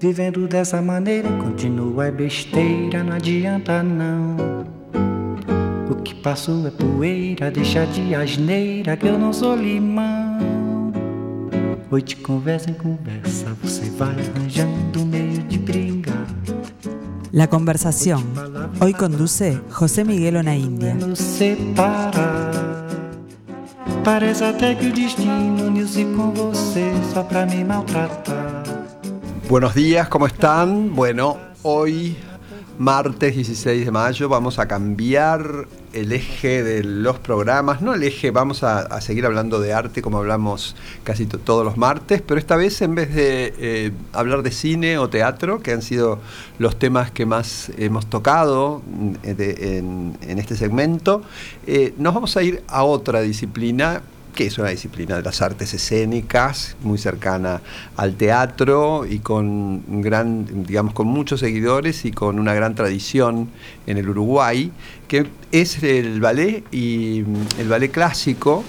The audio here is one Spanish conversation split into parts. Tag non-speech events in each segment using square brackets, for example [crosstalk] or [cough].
Vivendo dessa maneira, continua é besteira, não adianta não. O que passou é poeira, deixa de asneira que eu não sou limão. Hoje conversa em conversa, você vai arranjando meio de brincar. La conversación. Hoy conduce José Miguel separar. Parece até que o destino uniu-se com você só pra me maltratar. Buenos días, ¿cómo están? Bueno, hoy, martes 16 de mayo, vamos a cambiar el eje de los programas. No el eje, vamos a, seguir hablando de arte como hablamos casi to- todos los martes, pero esta vez en vez de eh, hablar de cine o teatro, que han sido los temas que más hemos tocado mm, en este segmento, eh, nos vamos a ir a otra disciplina que es una disciplina de las artes escénicas, muy cercana al teatro y con gran, digamos, con muchos seguidores y con una gran tradición en el Uruguay, que es el ballet y mm, el ballet clásico,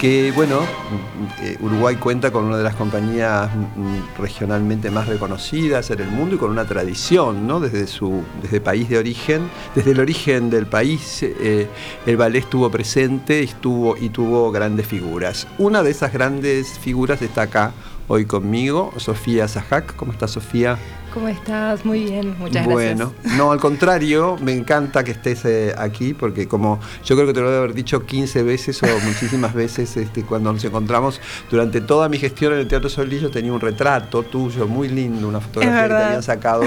que bueno, mm, eh, Uruguay cuenta con una de las compañías mm, regionalmente más reconocidas en el mundo y con una tradición, ¿no? Desde su desde país de origen, desde el origen del país, eh, el ballet estuvo presente estuvo, y tuvo grandes figuras. Una de esas grandes figuras está acá hoy conmigo, Sofía Zajac. ¿Cómo está Sofía? ¿Cómo estás? Muy bien, muchas bueno, gracias. no, al contrario, me encanta que estés eh, aquí porque como yo creo que te lo he haber dicho 15 veces o muchísimas veces este, cuando nos encontramos, durante toda mi gestión en el Teatro Solís yo tenía un retrato tuyo muy lindo, una fotografía que te habían sacado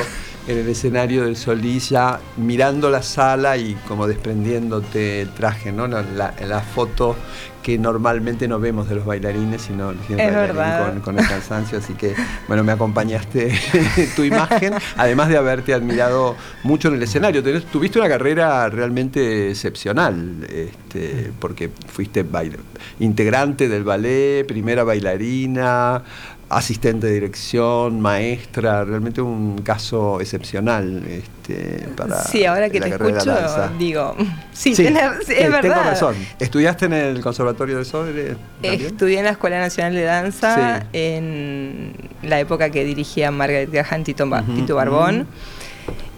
en el escenario del Solís ya mirando la sala y como desprendiéndote el traje, ¿no? La, la- foto que normalmente no vemos de los bailarines, sino Es bailarín con, con el cansancio, así que bueno, me acompañaste [laughs] tu imagen, además de haberte admirado mucho en el escenario. Tenés- tuviste una carrera realmente excepcional, este, porque fuiste bail- integrante del ballet, primera bailarina, asistente de dirección, maestra, realmente un caso excepcional este, para sí, ahora que la te escucho, digo, [laughs] sí, Sí, tenés- sí, eh, es verdad. Tengo razón. ¿Estudiaste en el Conservatorio de Sobre? también? Estudié en la Escuela Nacional de Danza Sí. en la época que dirigía Margaret Gahan, Tito, Tito Barbón.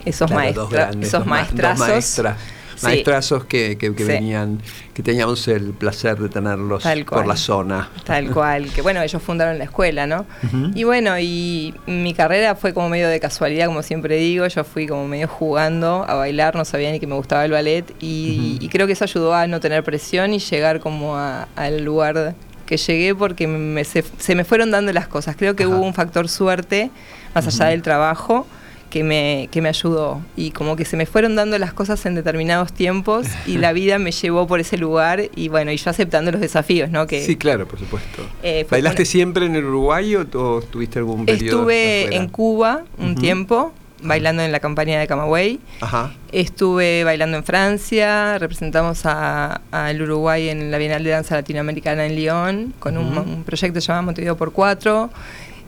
Esos, Claro, maestra- grandes, esos maestrazos. maestra- Sí. Maestrazos que, que- que Sí. venían, que teníamos el placer de tenerlos Tal por la zona. Tal [laughs] cual, que bueno, ellos fundaron la escuela, ¿no? Y bueno, y mi carrera fue como medio de casualidad, como siempre digo, yo fui como medio jugando a bailar, no sabía ni que me gustaba el ballet y, creo que eso ayudó a no tener presión y llegar como a- al lugar que llegué porque me- se, se me fueron dando las cosas. Creo que Ajá. hubo un factor suerte, más allá del trabajo, que me, que me ayudó. Y como que se me fueron dando las cosas en determinados tiempos y la [laughs] vida me llevó por ese lugar y bueno, y yo aceptando los desafíos, ¿no? Que, Sí, claro, por supuesto. Eh, ¿Bailaste una- siempre en el Uruguay o, o tuviste algún periodo Estuve afuera? en Cuba un Ujú. tiempo, bailando en la campaña de Camagüey. Ajá. Estuve bailando en Francia, representamos a- al Uruguay en la Bienal de Danza Latinoamericana en Lyon, con un, Ujú. un proyecto llamado Montevideo por Cuatro.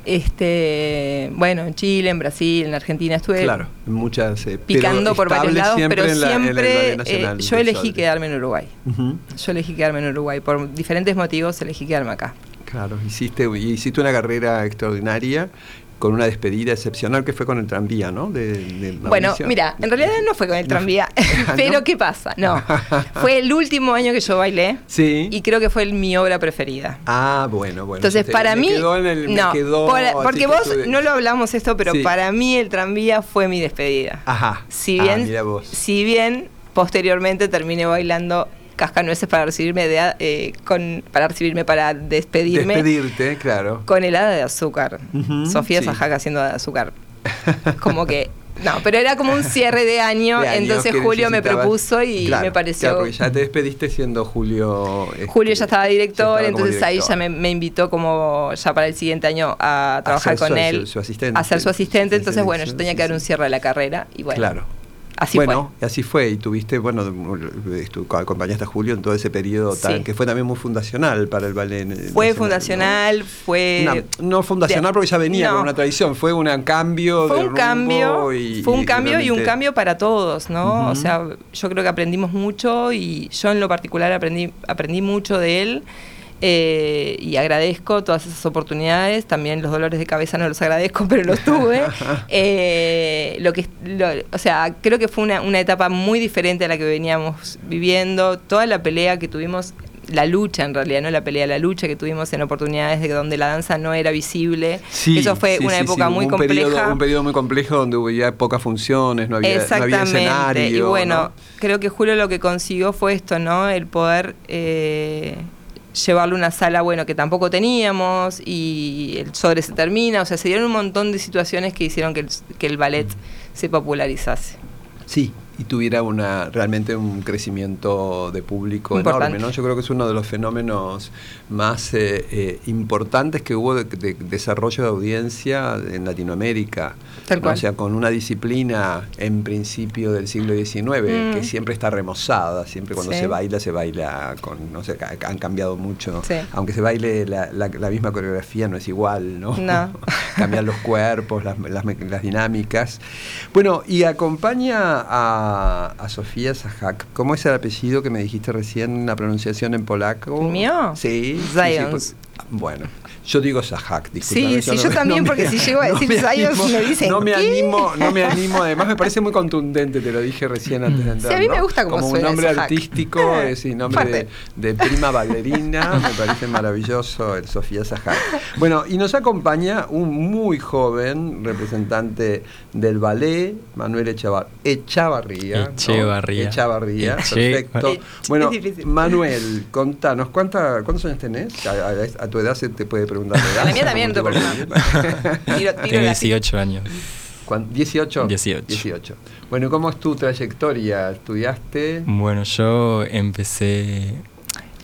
Este, bueno, en Chile, en Brasil, en Argentina estuve Claro, muchas. eh, picando por varios lados, pero la- siempre eh, yo elegí quedarme en Uruguay. Ujú. Yo elegí quedarme en Uruguay. Por diferentes motivos elegí quedarme acá. Claro, hiciste, hiciste una carrera extraordinaria con una despedida excepcional que fue con el tranvía, ¿no? De, de Bueno, mira, en realidad no fue con el tranvía, [laughs] ¿No? pero ¿qué pasa? No, [laughs] fue el último año que yo bailé Sí. y creo que fue el- mi obra preferida. Ah, bueno, bueno. Entonces, para mí, quedó en el- me no, quedó por- así porque que vos no lo hablamos esto, pero Sí. para mí el tranvía fue mi despedida. Ajá. Si Ah, mira vos. si bien posteriormente terminé bailando cascanueces para recibirme de, a- eh, con, para recibirme para despedirme Despedirte, claro. con helada de azúcar. Sofía sí. Sajaca haciendo de azúcar. [laughs] Como que no, pero era como un cierre de año, De entonces Julio me propuso y Claro, me pareció Claro, porque ya te despediste siendo Julio. este, Julio ya estaba director, ya estaba como entonces ahí ya me, me invitó como ya para el siguiente año a trabajar con su- él, su- su asistente. a ser su asistente, entonces bueno, yo tenía que dar un cierre de la carrera y bueno, Claro. Así bueno, y así fue. Y tuviste, bueno, tú acompañaste a Julio en todo ese periodo tan, Sí. que fue también muy fundacional para el ballet. fue. Fue nacional, fundacional, ¿no? fue... Una- no fundacional de- porque ya venía no. con una tradición, fue un cambio fue de un rumbo cambio, y, fue un cambio y un cambio para todos, ¿no? O sea, yo creo que aprendimos mucho y yo en lo particular aprendí, aprendí mucho de él. Eh, y agradezco todas esas oportunidades, también los dolores de cabeza no los agradezco, [laughs] pero los tuve. [laughs] Eh, lo que, o sea, creo que fue una, una etapa muy diferente a la que veníamos viviendo, toda la pelea que tuvimos la lucha en realidad, no la pelea, la lucha que tuvimos en oportunidades de donde la danza no era visible. Eso fue una época muy compleja. un periodo muy complejo donde hubo pocas funciones, no había, Exactamente. y bueno, creo que Julio lo que consiguió fue esto, ¿no? El poder eh, llevarle una sala, bueno, que tampoco teníamos y el sobre se termina. O sea, se dieron un montón de situaciones que hicieron que el, que el ballet se popularizase. Sí, y tuviera una realmente un crecimiento de público enorme. ¿no? Yo creo que es uno de los fenómenos más eh, eh, importantes que hubo de, desarrollo de audiencia en Latinoamérica. O sea, con una disciplina en principio del siglo XIX que mm. siempre está remozada, siempre cuando se baila, se baila con, no sé, han cambiado mucho. Aunque se baile la, la, misma coreografía, no es igual, ¿no? no. [laughs] Cambian los cuerpos, las, las, las dinámicas. Bueno, y acompaña a a, Sofía Zahak. ¿Cómo es el apellido que me dijiste recién, la pronunciación en polaco? ¿Mío? Sí. Zions. bueno, yo digo Sahak, disculpa. Sí, sí, yo también, porque si llego a decir no me, dicen. No me animo, no me animo, además me parece muy contundente, te lo dije recién antes de entrar. Sí, a mí me gusta como, como un nombre artístico, [laughs] es un nombre de, prima bailarina, [laughs] me parece maravilloso el Sofía Sahak. Bueno, y nos acompaña un muy joven representante del ballet, Manuel Echavar, Echavarría. Echevarría. Echavarría, perfecto. Bueno, Manuel, contanos, ¿cuántos años tenés? A, a tu edad se te puede a la mía también, no Tengo 18 años. ¿18? 18. 18. Bueno, ¿cómo es tu trayectoria? ¿Estudiaste? Bueno, yo empecé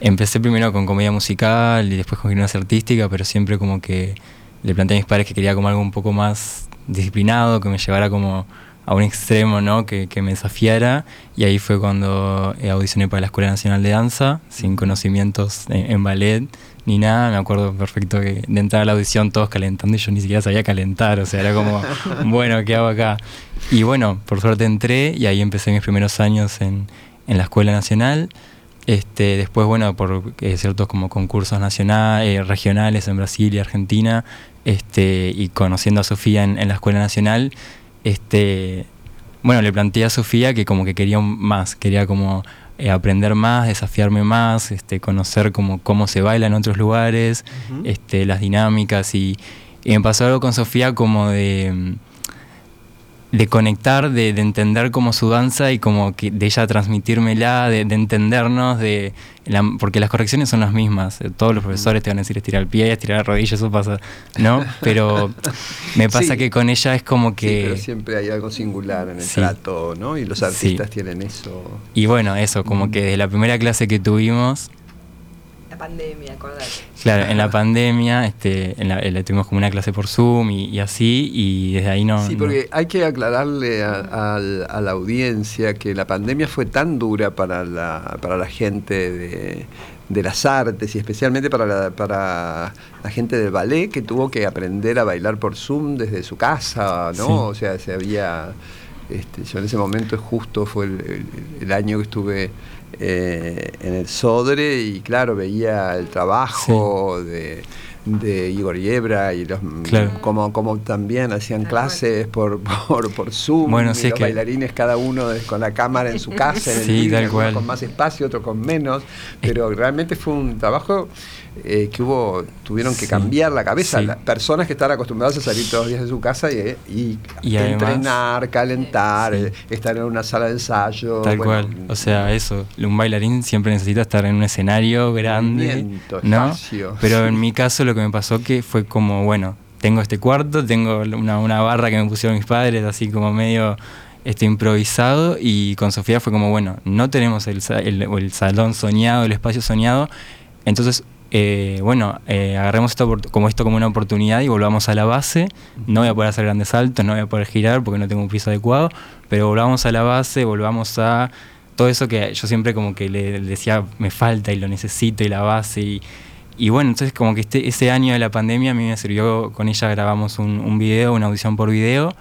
empecé primero con comedia musical y después con gimnasia artística, pero siempre como que le planteé a mis padres que quería como algo un poco más disciplinado, que me llevara como a un extremo, ¿no? Que, me desafiara. Y ahí fue cuando audicioné para la Escuela Nacional de Danza, sin conocimientos en ballet ni nada. Me acuerdo perfecto que de entrar a la audición todos calentando y yo ni siquiera sabía calentar. O sea, era como, [laughs] bueno, ¿qué hago acá? Y bueno, por suerte entré y ahí empecé mis primeros años en, en la Escuela Nacional. Este, después, bueno, por eh, ciertos como concursos nacionales, eh, regionales en Brasil y Argentina, este, y conociendo a Sofía en, en, la Escuela Nacional, este, bueno, le planteé a Sofía que como que quería más, quería como eh, aprender más, desafiarme más, este, conocer cómo, cómo se baila en otros lugares, este, las dinámicas y, y, me pasó algo con Sofía como de de conectar, de, entender como su danza y como que de ella transmitírmela, de, de entendernos, de porque las correcciones son las mismas. Eh, todos los profesores te van a decir estirar el pie, estirar la rodilla, eso pasa, ¿no? [laughs] Pero me pasa que con ella es como que... pero siempre hay algo singular en el trato, ¿no? Y los artistas tienen eso. Y bueno, eso, como que desde la primera clase que tuvimos pandemia, acordate. Claro, en la pandemia este, en la, tuvimos como una clase por Zoom y, así, y desde ahí no... Sí, porque hay que aclararle a, la audiencia que la pandemia fue tan dura para la, para la gente de, de las artes y especialmente para la, para la gente del ballet que tuvo que aprender a bailar por Zoom desde su casa, ¿no? O sea, se había... Este, yo en ese momento justo fue el año que estuve eh, en el Sodre y claro, veía el trabajo de, Igor Yebra y los como, como también hacían clases por, por, por Zoom bueno, y los bailarines cada uno con la cámara en su [laughs] casa, en con más espacio, otro con menos, pero realmente fue un trabajo eh, que hubo, tuvieron que cambiar la cabeza. Las personas que están acostumbradas a salir todos los días de su casa y, entrenar, calentar, eh, estar en una sala de ensayo. Tal cual. O sea, eso, un bailarín siempre necesita estar en un escenario grande. ¿no? Pero en mi caso lo que me pasó que fue como, bueno, tengo este cuarto, tengo una, una barra que me pusieron mis padres, así como medio este, improvisado y con Sofía fue como, bueno, no tenemos el, el salón soñado, el espacio soñado, entonces eh, bueno, eh, agarremos esto como esto como una oportunidad y volvamos a la base. No voy a poder hacer grandes saltos, no voy a poder girar porque no tengo un piso adecuado, pero volvamos a la base, volvamos a todo eso que yo siempre como que le, decía me falta y lo necesito y la base y, bueno, entonces como que este, ese año de la pandemia a mí me sirvió, con ella grabamos un, un video, una audición por video,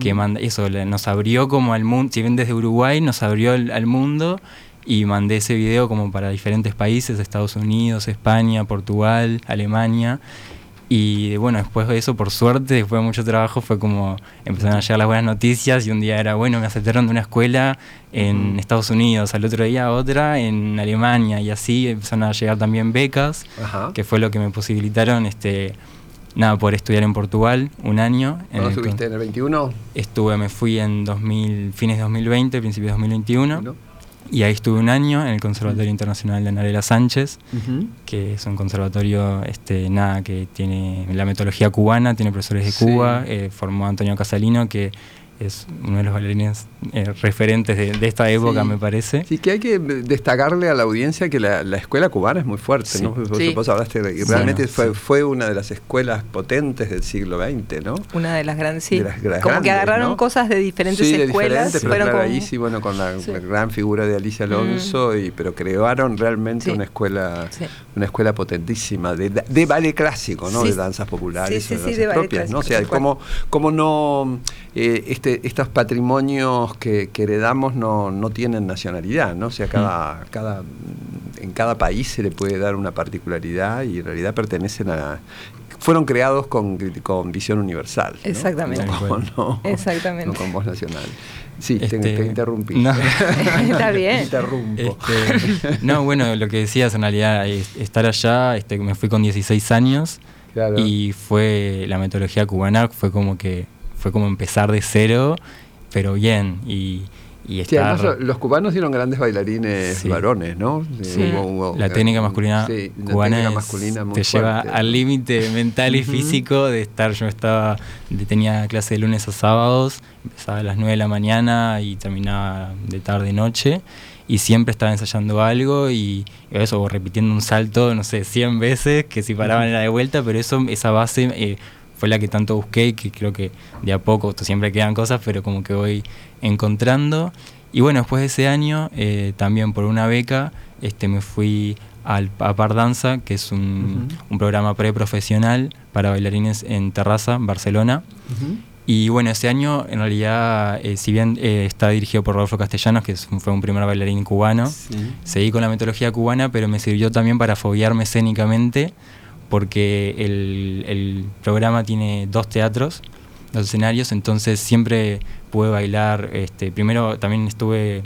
que manda, eso nos abrió como al mundo, si bien desde Uruguay nos abrió al mundo y mandé ese video como para diferentes países, Estados Unidos, España, Portugal, Alemania. Y bueno, después de eso, por suerte, después de mucho trabajo, fue como empezaron a llegar las buenas noticias y un día era, bueno, me aceptaron de una escuela en Estados Unidos, al otro día otra en Alemania y así empezaron a llegar también becas, Ajá. que fue lo que me posibilitaron, este, nada, poder estudiar en Portugal un año. ¿Cuándo estuviste en el 21? Estuve, me fui en 2000, fines de 2020, principios de 2021. ¿No? Y ahí estuve un año en el Conservatorio Internacional de Narela Sánchez, que es un conservatorio este, nada, que tiene la metodología cubana, tiene profesores de Sí. Cuba, eh, formó Antonio Casalino, que es uno de los bailarines eh, referentes de, de esta época, Sí. me parece. Sí, que hay que destacarle a la audiencia que la, la escuela cubana es muy fuerte, Sí. ¿no? Vos, Sí. vos hablaste de, y realmente no, fue, sí. fue una de las escuelas potentes del siglo XX, ¿no? Una de las grandes, sí. De las- las como que grandes, agarraron ¿no? cosas de diferentes sí, de escuelas. diferentes, pero claro, como- ahí sí, bueno, con la, Sí. la gran figura de Alicia Alonso, y, pero crearon realmente Sí. una escuela Sí. una escuela potentísima de, de ballet clásico, ¿no? Sí. de danzas populares, Sí, sí, o de sí, danzas propias, ¿no? O sea, cómo, cómo no eh, este, estos patrimonios que, que heredamos no, no tienen nacionalidad, ¿no? O sea, cada, cada, en cada país se le puede dar una particularidad y en realidad pertenecen a fueron creados con, con visión universal. ¿no? Exactamente. No, Exactamente. no con voz nacional. Sí, te, Este, te interrumpí. no. [laughs] Está bien. Interrumpo. Este, no, bueno, lo que decías en realidad, es- estar allá, este, me fui con 16 años Claro. y fue la metodología cubana, fue como que fue como empezar de cero, pero bien y, y Sí, además estar lo- los cubanos dieron grandes bailarines Sí. varones, ¿no? Sí. Hubo- hubo- la técnica masculina cubana es- masculina muy te lleva al límite mental y físico de estar, yo estaba, tenía clase de lunes a sábados, empezaba a las 9 de la mañana y terminaba de tarde noche y siempre estaba ensayando algo y, eso, o repitiendo un salto, no sé, 100 veces, que si paraban era de vuelta, pero eso, esa base eh, fue la que tanto busqué y que creo que de a poco, siempre quedan cosas, pero como que voy encontrando. Y bueno, después de ese año, eh, también por una beca, este, me fui al, a Par Danza, que es un, Ujú. un programa preprofesional para bailarines en Terraza, Barcelona. Ujú. Y bueno, ese año en realidad, eh, si bien eh, está dirigido por Rodolfo Castellanos, que es un- fue un primer bailarín cubano, Sí. seguí con la metodología cubana, pero me sirvió también para foguearme escénicamente, porque el, el programa tiene dos teatros, dos escenarios, entonces siempre pude bailar. Este, primero también estuve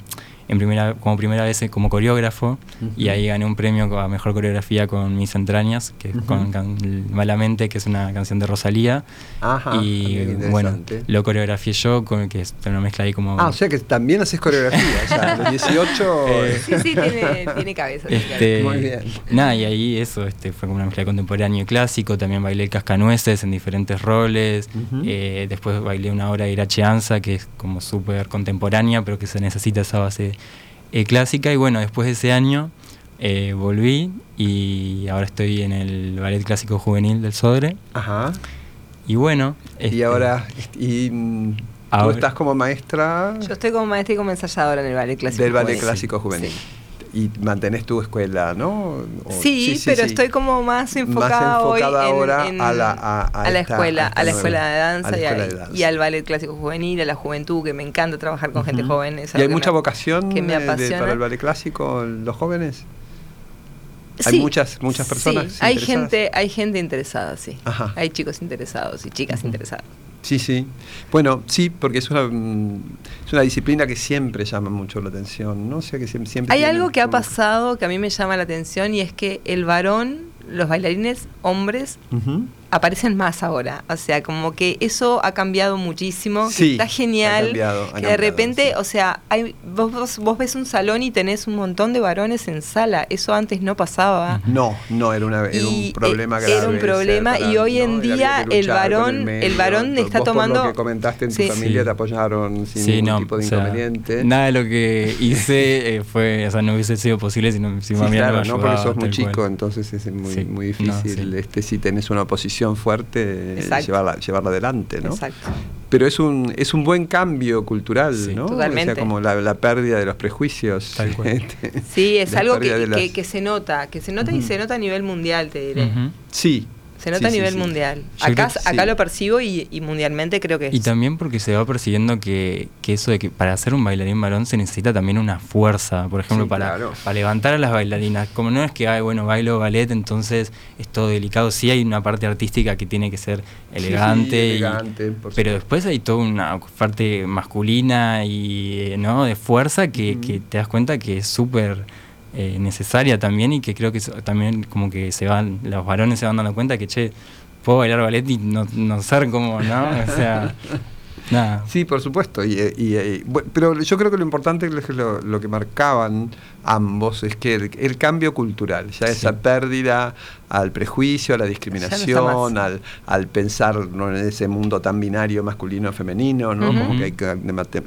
en primera, como primera vez como coreógrafo y ahí gané un premio a mejor coreografía con Mis entrañas, que es Ujú. con can- Malamente, que es una canción de Rosalía. Ajá. y bueno, interesante. lo coreografié yo, con, que es una mezcla ahí como... Ah, o sea que también haces coreografía. o sea, a [laughs] los 18. Eh, Sí, sí, tiene, tiene cabeza. Este, Muy bien. Nada, y ahí eso este, fue como una mezcla de contemporáneo y clásico. También bailé el cascanueces en diferentes roles. Eh, después bailé una obra de Irache Anza, que es como súper contemporánea, pero que se necesita esa base eh, clásica. Y bueno, después de ese año eh, volví y ahora estoy en el Ballet Clásico Juvenil del Sodre. Ajá. Y bueno. Y este, ahora, y, mm, tú estás como maestra Yo estoy como maestra y como ensayadora en el ballet clásico. del ballet juvenil. clásico juvenil. Sí. Y mantenés tu escuela, ¿no? O- Sí, pero estoy como más enfocada, hoy enfocada en- ahora en- a la- a- a la esta- escuela, a esta a la escuela de danza, la y, escuela al- de danza. y al ballet clásico juvenil, a la juventud, que me encanta trabajar con gente joven. es ¿Y hay mucha me- vocación que me eh, de- para el ballet clásico, los jóvenes? Hay Sí, muchas- muchas personas hay interesadas. gente, hay gente interesada, sí. Ajá. Hay chicos interesados y chicas interesadas. Sí, sí. Bueno, sí, porque es una, mm, es una disciplina que siempre llama mucho la atención, ¿no? O sea que siem- siempre... Hay algo que ha pasado que a mí me llama la atención y es que el varón, los bailarines hombres, Ujú. Aparecen más ahora. O sea, como que eso ha cambiado muchísimo. que está ha genial. cambiado, ha que cambiado, de repente, sí. o sea, hay, vos, vos, vos ves un salón y tenés un montón de varones en sala. Eso antes no pasaba. No, no, era, una, era un problema eh, grave. era un problema, y hoy en día el varón- medio. el varón Vos está por tomando- lo que comentaste en tu Sí. familia Sí. te apoyaron sin Sí, ningún no, tipo de o sea, inconveniente. nada de lo que hice eh, fue, o sea, no hubiese sido posible si, no, si familia claro, me no, porque sos muy chico, cual. entonces es muy, Sí, muy no, difícil sí. este si tenés una posición fuerte, Exacto. llevarla, llevarla adelante, ¿no? Exacto. Pero es un, es un buen cambio cultural, Sí. ¿no? Totalmente. O sea, como la, la pérdida de los prejuicios. Tal cual. [laughs] Sí, es algo que, las- que, que se nota, que se nota y se nota a nivel mundial, te diré. Sí, Se nota Sí, a nivel sí. mundial. Yo Acá, acá lo percibo y, y mundialmente creo que es. Y también porque se va persiguiendo que, que eso de que para ser un bailarín varón se necesita también una fuerza, por ejemplo, Sí, para, claro. para levantar a las bailarinas. Como no es que, ay, bueno, bailo ballet, entonces es todo delicado. Sí hay una parte artística que tiene que ser elegante. Sí, y- elegante, por pero después hay toda una parte masculina y, eh, ¿no? De fuerza que, que te das cuenta que es súper eh, necesaria también y que creo que eso también como que se van, los varones se van dando cuenta que, che, puedo bailar ballet y no, no ser como, ¿no? O sea, [laughs] nada. Sí, por supuesto. Y, y- y- bu- pero yo creo que lo importante es lo, lo que marcaban ambos es que el, el cambio cultural, ya esa pérdida al prejuicio, a la discriminación, al, al pensar ¿no? en ese mundo tan binario masculino-femenino, ¿no? Como que hay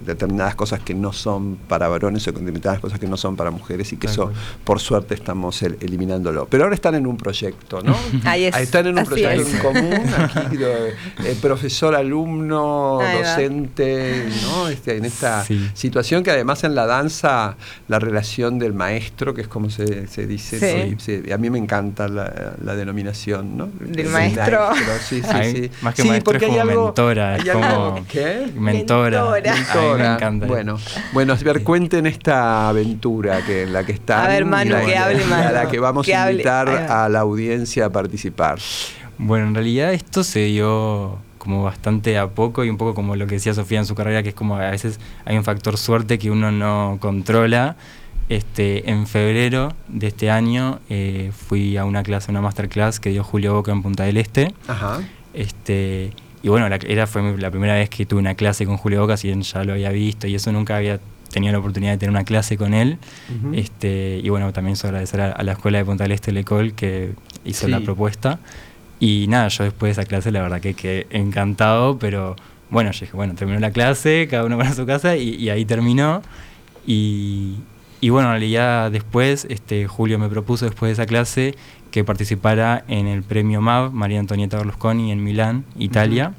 determinadas cosas que no son para varones o determinadas cosas que no son para mujeres y que eso, por suerte, estamos el- eliminándolo. Pero ahora están en un proyecto, ¿no? [laughs] Ahí es, Están en un así proyecto es. en común, aquí, eh, profesor, alumno, Ahí va. docente, ¿no? Este, en esta Sí. situación que además en la danza, la relación del maestro, que es como se, se dice, Sí. a mí me encanta la, la denominación, ¿no? Del maestro. sí, sí, Ay, sí. más que Sí, maestro porque es hay como algo- mentora, hay es algo- como- ¿Qué? Mentora. Mentora. Me encanta. Bueno, bueno, a ver, cuenten esta aventura que en la que están. A ver, Manu, la que hable, y a Manu. la que vamos Que a hable. invitar va. a la audiencia a participar. Bueno, en realidad esto se dio como bastante a poco y un poco como lo que decía Sofía en su carrera, que es como a veces hay un factor suerte que uno no controla. Este, en febrero de este año eh, fui a una clase, una masterclass que dio Julio Boca en Punta del Este. Ajá. Este, y bueno, la, era fue la primera vez que tuve una clase con Julio Boca, si bien ya lo había visto y eso nunca había tenido la oportunidad de tener una clase con él. Este, y bueno, también eso agradecer a, a la escuela de Punta del Este, Lecol, que hizo Sí. la propuesta. Y nada, yo después de esa clase la verdad que quedé encantado, pero bueno, yo dije, bueno, terminó la clase, cada uno [laughs] para su casa y, y ahí terminó. Y, y bueno, en realidad después, este, Julio me propuso después de esa clase que participara en el premio MAV, María Antonieta Berlusconi, en Milán, Italia.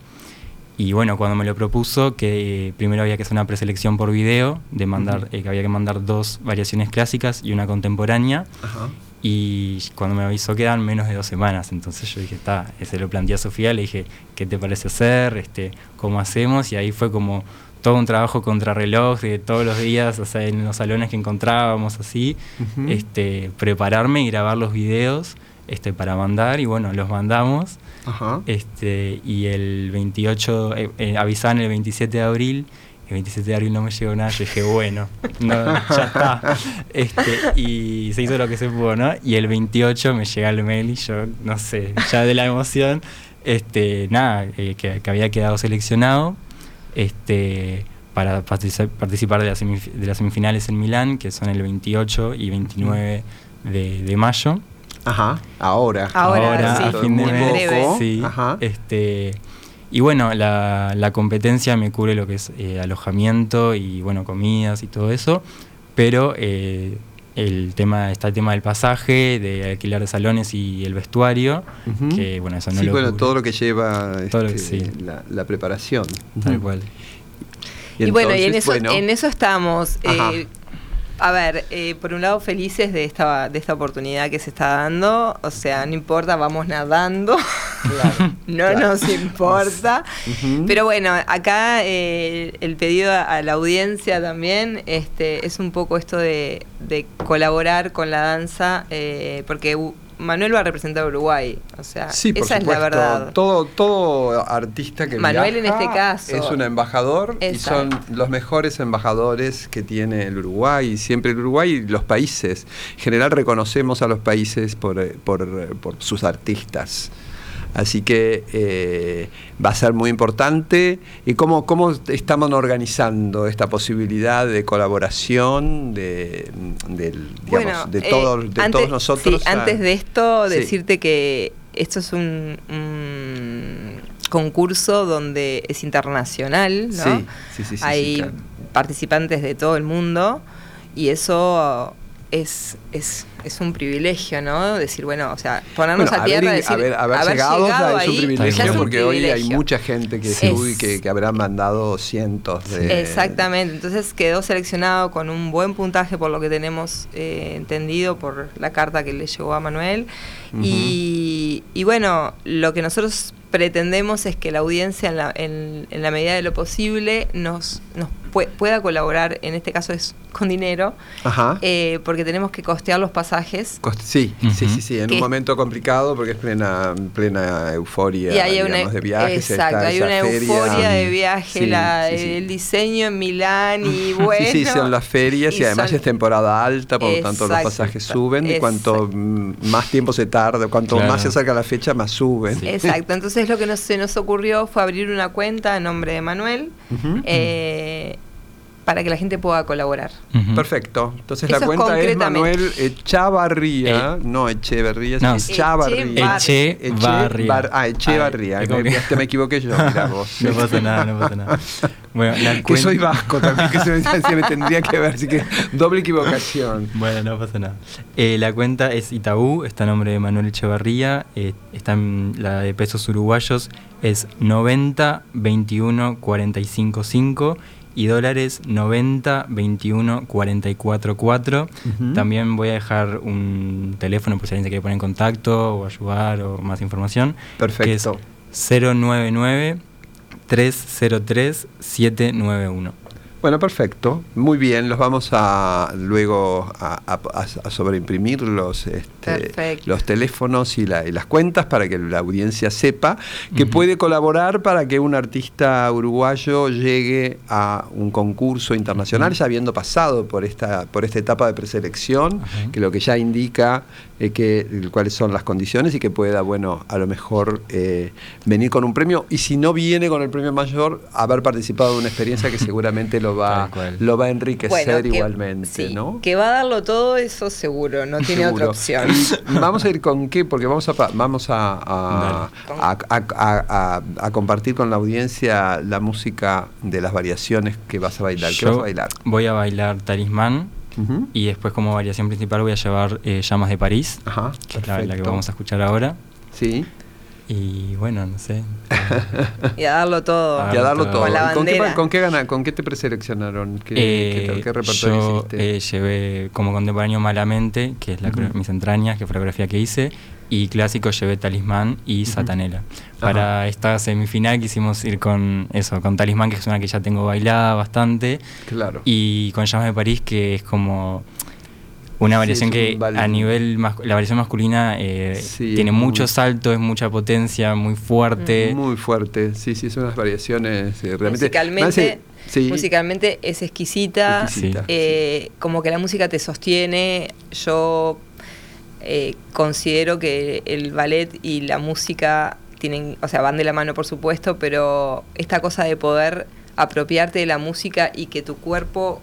Y bueno, cuando me lo propuso, que eh, primero había que hacer una preselección por video, de mandar, Ujú. eh, que había que mandar dos variaciones clásicas y una contemporánea. Ajá. Y cuando me avisó quedan menos de dos semanas, entonces yo dije, está, se lo planteé a Sofía, le dije, ¿qué te parece hacer? Este, ¿Cómo hacemos? Y ahí fue como todo un trabajo contrarreloj de todos los días, o sea, en los salones que encontrábamos así, este, prepararme y grabar los videos este, para mandar, y bueno, los mandamos. Ajá. Este, y el 28, eh, eh, avisaban el 27 de abril, el 27 de abril no me llegó nada, yo dije, bueno, no, ya está. Este, y se hizo lo que se pudo, ¿no? Y el 28 me llega el mail y yo, no sé, ya de la emoción, este, nada, eh, que, que había quedado seleccionado este, para partici- participar de las, de las semifinales en Milán, que son el 28 y 29 de, de mayo. Ajá. Ahora. Ahora, sí, a fin de mes. Sí, Ajá. este, y bueno, la, la competencia me cubre lo que es eh, alojamiento y bueno, comidas y todo eso, pero eh, el tema, está el tema del pasaje, de alquilar de salones y el vestuario, Ujú. que bueno, eso no sí, lo bueno, todo lo que lleva Todo lo que- este, sí. la, la preparación. Tal cual. Y, bueno, y en eso, bueno, en eso estamos. Eh, a ver, eh, por un lado felices de esta, de esta oportunidad que se está dando, o sea, no importa, vamos nadando, [laughs] Claro, [laughs] no claro. nos importa. Pero bueno, acá eh, el pedido a, a la audiencia también este, es un poco esto de, de colaborar con la danza, eh, porque Manuel va a representar a Uruguay, o sea, Sí, esa es la supuesto. verdad. Todo, todo artista que Manuel en este caso. es un embajador y son los mejores embajadores que tiene el Uruguay. Siempre el Uruguay y los países. En general reconocemos a los países por, eh, por, por sus artistas. Así que eh, va a ser muy importante. ¿Y cómo, cómo estamos organizando esta posibilidad de colaboración de, digamos, Bueno, de, eh, todos, de antes- todos nosotros? sí, a- antes de esto, Sí. decirte que esto es un, un concurso donde es internacional, ¿no? Sí, sí, sí, sí, sí, Hay claro. participantes de todo el mundo y eso es, es, es un privilegio, ¿no? Decir, bueno, o sea, ponernos Bueno, a tierra, haber, decir, haber, haber llegado, ya es un ahí, privilegio, es un porque hoy hay privilegio. mucha gente que, Sí. estudia y que, que habrán mandado cientos de... Exactamente, entonces quedó seleccionado con un buen puntaje por lo que tenemos eh, entendido por la carta que le llegó a Manuel y Y, y bueno, lo que nosotros pretendemos es que la audiencia en la, en, en la medida de lo posible nos, nos pue- pueda colaborar, en este caso es con dinero, Ajá. eh, porque tenemos que costear los pasajes. Cost- Sí, sí, sí, sí, en Que- un momento complicado porque es plena, plena euforia Y hay una, digamos, de viajes. exacto, está hay una feria. euforia de viaje, Sí, la- sí, sí. el diseño en Milán y [laughs] bueno. sí, sí, son las ferias y, y además son- es temporada alta, por lo tanto los pasajes suben y cuanto mm, más tiempo se tarda, cuanto Claro. más se acerca la fecha, más suben. Sí. Exacto, entonces lo que nos, se nos ocurrió fue abrir una cuenta en nombre de Manuel Eh, para que la gente pueda colaborar. Ujú. Perfecto. Entonces Eso la es cuenta es concretamente. Manuel Echavarría, no Echeverría, no, es Echavarría. Eche- Echevarría. Ah, Echevarría. Ay, ¿cómo me, te me equivoqué yo, mira vos. [laughs] no pasa nada, no pasa nada. Bueno, la Que soy vasco también, que se me, se me tendría que ver, así que doble equivocación. Bueno, no pasa nada. Eh, la cuenta es Itaú, está a nombre de Manuel Echevarría, eh, está en la de pesos uruguayos, es 90 21 45 5 y dólares 90 21 44 4. Ujú. También voy a dejar un teléfono por si alguien se quiere poner en contacto o ayudar o más información. Perfecto. Que es 099 303 791. Bueno, perfecto. Muy bien, los vamos a luego a, a- a- a sobreimprimir los, este, los teléfonos y, la- y las cuentas para que la audiencia sepa que puede colaborar para que un artista uruguayo llegue a un concurso internacional, ya habiendo pasado por esta, por esta etapa de preselección, que lo que ya indica eh, que, cuáles son las condiciones y que pueda, bueno, a lo mejor eh, venir con un premio y si no viene con el premio mayor, haber participado de una experiencia que [laughs] seguramente lo va, lo va a enriquecer Bueno, que- igualmente, sí, ¿no? Que va a darlo todo, eso seguro, no tiene Seguro. otra opción. [laughs] Vamos a ir con qué, porque vamos a vamos a, a, Dale. a- a- a- a compartir con la audiencia la música de las variaciones que vas a bailar. ¿Qué Yo vas a bailar? voy a bailar Talismán Y después como variación principal voy a llevar eh, Llamas de París, Ajá, que es la, la que vamos a escuchar ahora. Sí, Y bueno, no sé. [laughs] Y a darlo todo. Ah, y a darlo Con todo. la ¿Y ¿Con qué, con qué gana- con qué te preseleccionaron? ¿Qué, Eh, qué, repertorio yo hiciste? eh, llevé como contemporáneo Malamente, que es la Ujú. mis entrañas, que fue la coreografía que hice, y clásico llevé Talismán y Satanela. Para esta semifinal quisimos ir con eso, con Talismán, que es una que ya tengo bailada bastante, claro. y con Llamas de París, que es como una Sí, variación que a nivel, la variación masculina eh, Sí, tiene muy- mucho salto, es mucha potencia, muy fuerte. Muy fuerte, sí, sí, son unas variaciones eh, realmente. musicalmente, sí, musicalmente es exquisita. exquisita, eh, Como que la música te sostiene. Yo eh, considero que el ballet y la música tienen, o sea, van de la mano por supuesto, pero esta cosa de poder apropiarte de la música y que tu cuerpo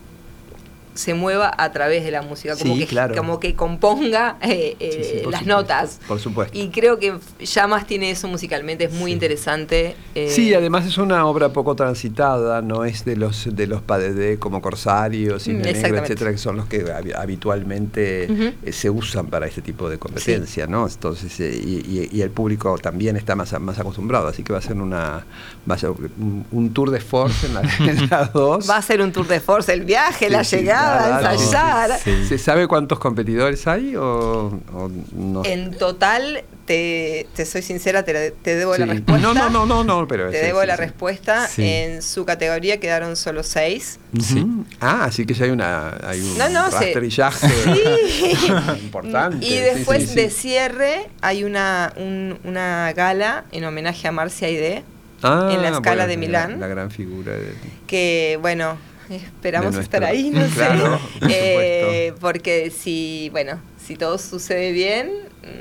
se mueva a través de la música, como, Sí, que, claro. como que componga eh, Sí, sí, eh, por las supuesto, notas. Por supuesto. Y creo que Llamas tiene eso musicalmente, es muy Sí. interesante. eh, Sí, además es una obra poco transitada, no es de los de los padedé como Corsarios, Cine Negro, etcétera, que son los que habi- habitualmente Ujú. eh, se usan para este tipo de competencia, ¿no? Entonces, eh, y, y- el público también está más, más acostumbrado, así que va a ser una va a ser un, un tour de force en la, [laughs] en las dos. Va a ser un tour de force, el viaje, Sí, la sí, llegada, claro, ensayar. Sí. ¿Se sabe cuántos competidores hay o, o no? En total, te, te soy sincera, te, te debo Sí. la respuesta. No, no, no, no, no, pero Te sí, debo sí, la sí. respuesta. Sí. En su categoría quedaron solo seis. Sí. Ah, así que ya hay una hay un No, no, se- rastrillaje [laughs] Sí. [laughs] importante. Y después sí, sí. de cierre hay una, un- una gala en homenaje a Marcia Aide, Ah, en la escala de la- Milán. La, gran figura. de- que bueno, esperamos estar ahí, no [laughs] Claro, sé. Eh, porque si, bueno, si todo sucede bien,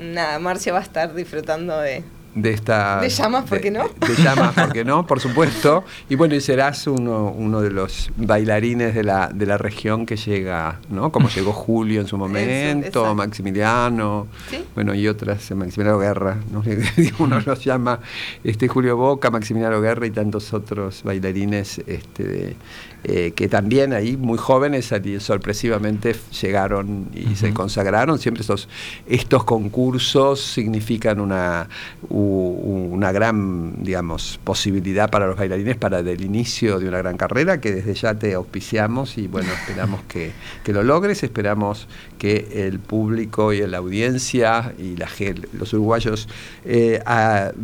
nada, Marcia va a estar disfrutando de, de esta De llamas, ¿por qué no? De, de llamas, ¿por qué no? Por supuesto. Y bueno, y serás uno, uno de los bailarines de la, de la región que llega, ¿no? Como [laughs] llegó Julio en su momento, exacto. Maximiliano, ¿Sí? bueno, y otras, Maximiliano Guerra, ¿no? [laughs] uno [laughs] los llama este Julio Boca, Maximiliano Guerra y tantos otros bailarines este, de- eh, que también ahí, muy jóvenes, sorpresivamente llegaron y se consagraron. Siempre estos, estos concursos significan una, una gran, digamos, posibilidad para los bailarines para el inicio de una gran carrera que desde ya te auspiciamos y bueno, esperamos que, lo logres, esperamos que el público y la audiencia y la, los uruguayos eh,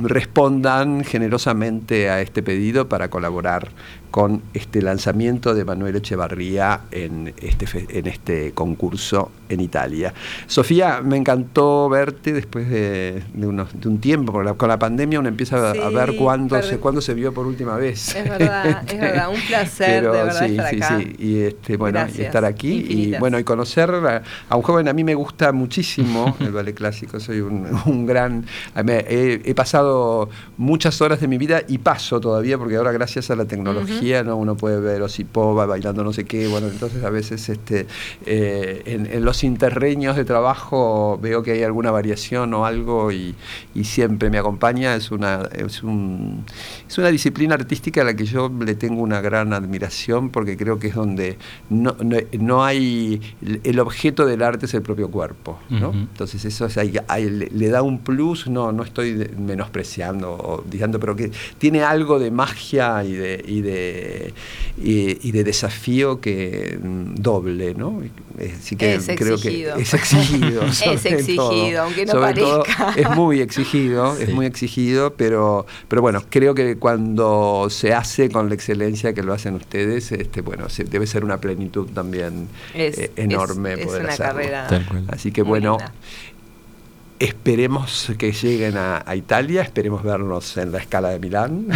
respondan generosamente a este pedido para colaborar con este lanzamiento de Manuel Echevarría en este, en este concurso en Italia. Sofía, me encantó verte después de, unos, de un tiempo, porque con la pandemia uno empieza a ver cuándo se, cuándo se vio por última vez. Es verdad, es [laughs] verdad, un placer de verdad estar sí, acá. Sí, y este, bueno, y estar aquí y bueno, y conocer a, un joven, a mí me gusta muchísimo el ballet clásico, soy un, gran, he, he pasado muchas horas de mi vida y paso todavía, porque ahora gracias a la tecnología, ¿no? Uno puede ver Osipova bailando no sé qué, bueno, entonces a veces este, eh, en, los interreños de trabajo veo que hay alguna variación o algo y, siempre me acompaña, es una, es, un, es una disciplina artística a la que yo le tengo una gran admiración porque creo que es donde no, no, hay, el objeto del arte es el propio cuerpo, ¿no? Entonces eso es, le, da un plus, no, no estoy menospreciando o diciendo, pero que tiene algo de magia y de, y de y, de desafío que mm, doble, ¿no? Así que es creo que es exigido. es exigido, [laughs] aunque no parezca. es muy exigido, es muy exigido, pero, pero bueno, creo que cuando se hace con la excelencia que lo hacen ustedes, este, bueno, debe ser una plenitud también eh, enorme es, poder una hacerlo. Carrera Así que bueno. Esperemos que lleguen a, Italia, esperemos vernos en la escala de Milán,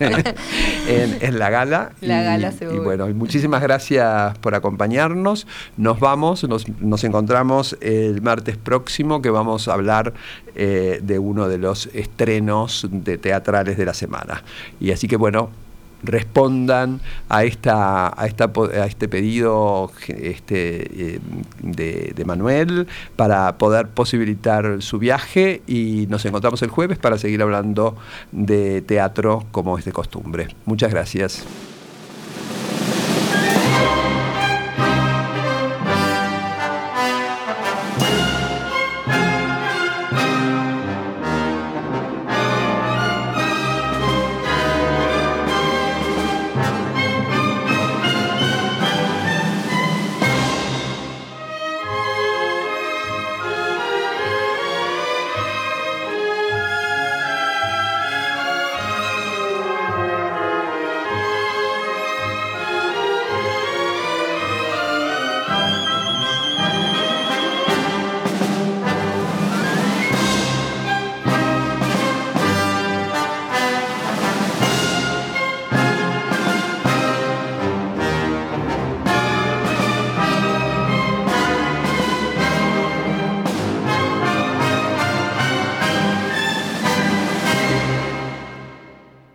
[laughs] en, la gala. La y, gala seguro. Y bueno, muchísimas gracias por acompañarnos. Nos vamos, nos, encontramos el martes próximo que vamos a hablar eh, de uno de los estrenos de teatrales de la semana. Y así que bueno, respondan a, esta, a, esta, a este pedido este, eh, de, de, Manuel para poder posibilitar su viaje y nos encontramos el jueves para seguir hablando de teatro como es de costumbre. Muchas gracias.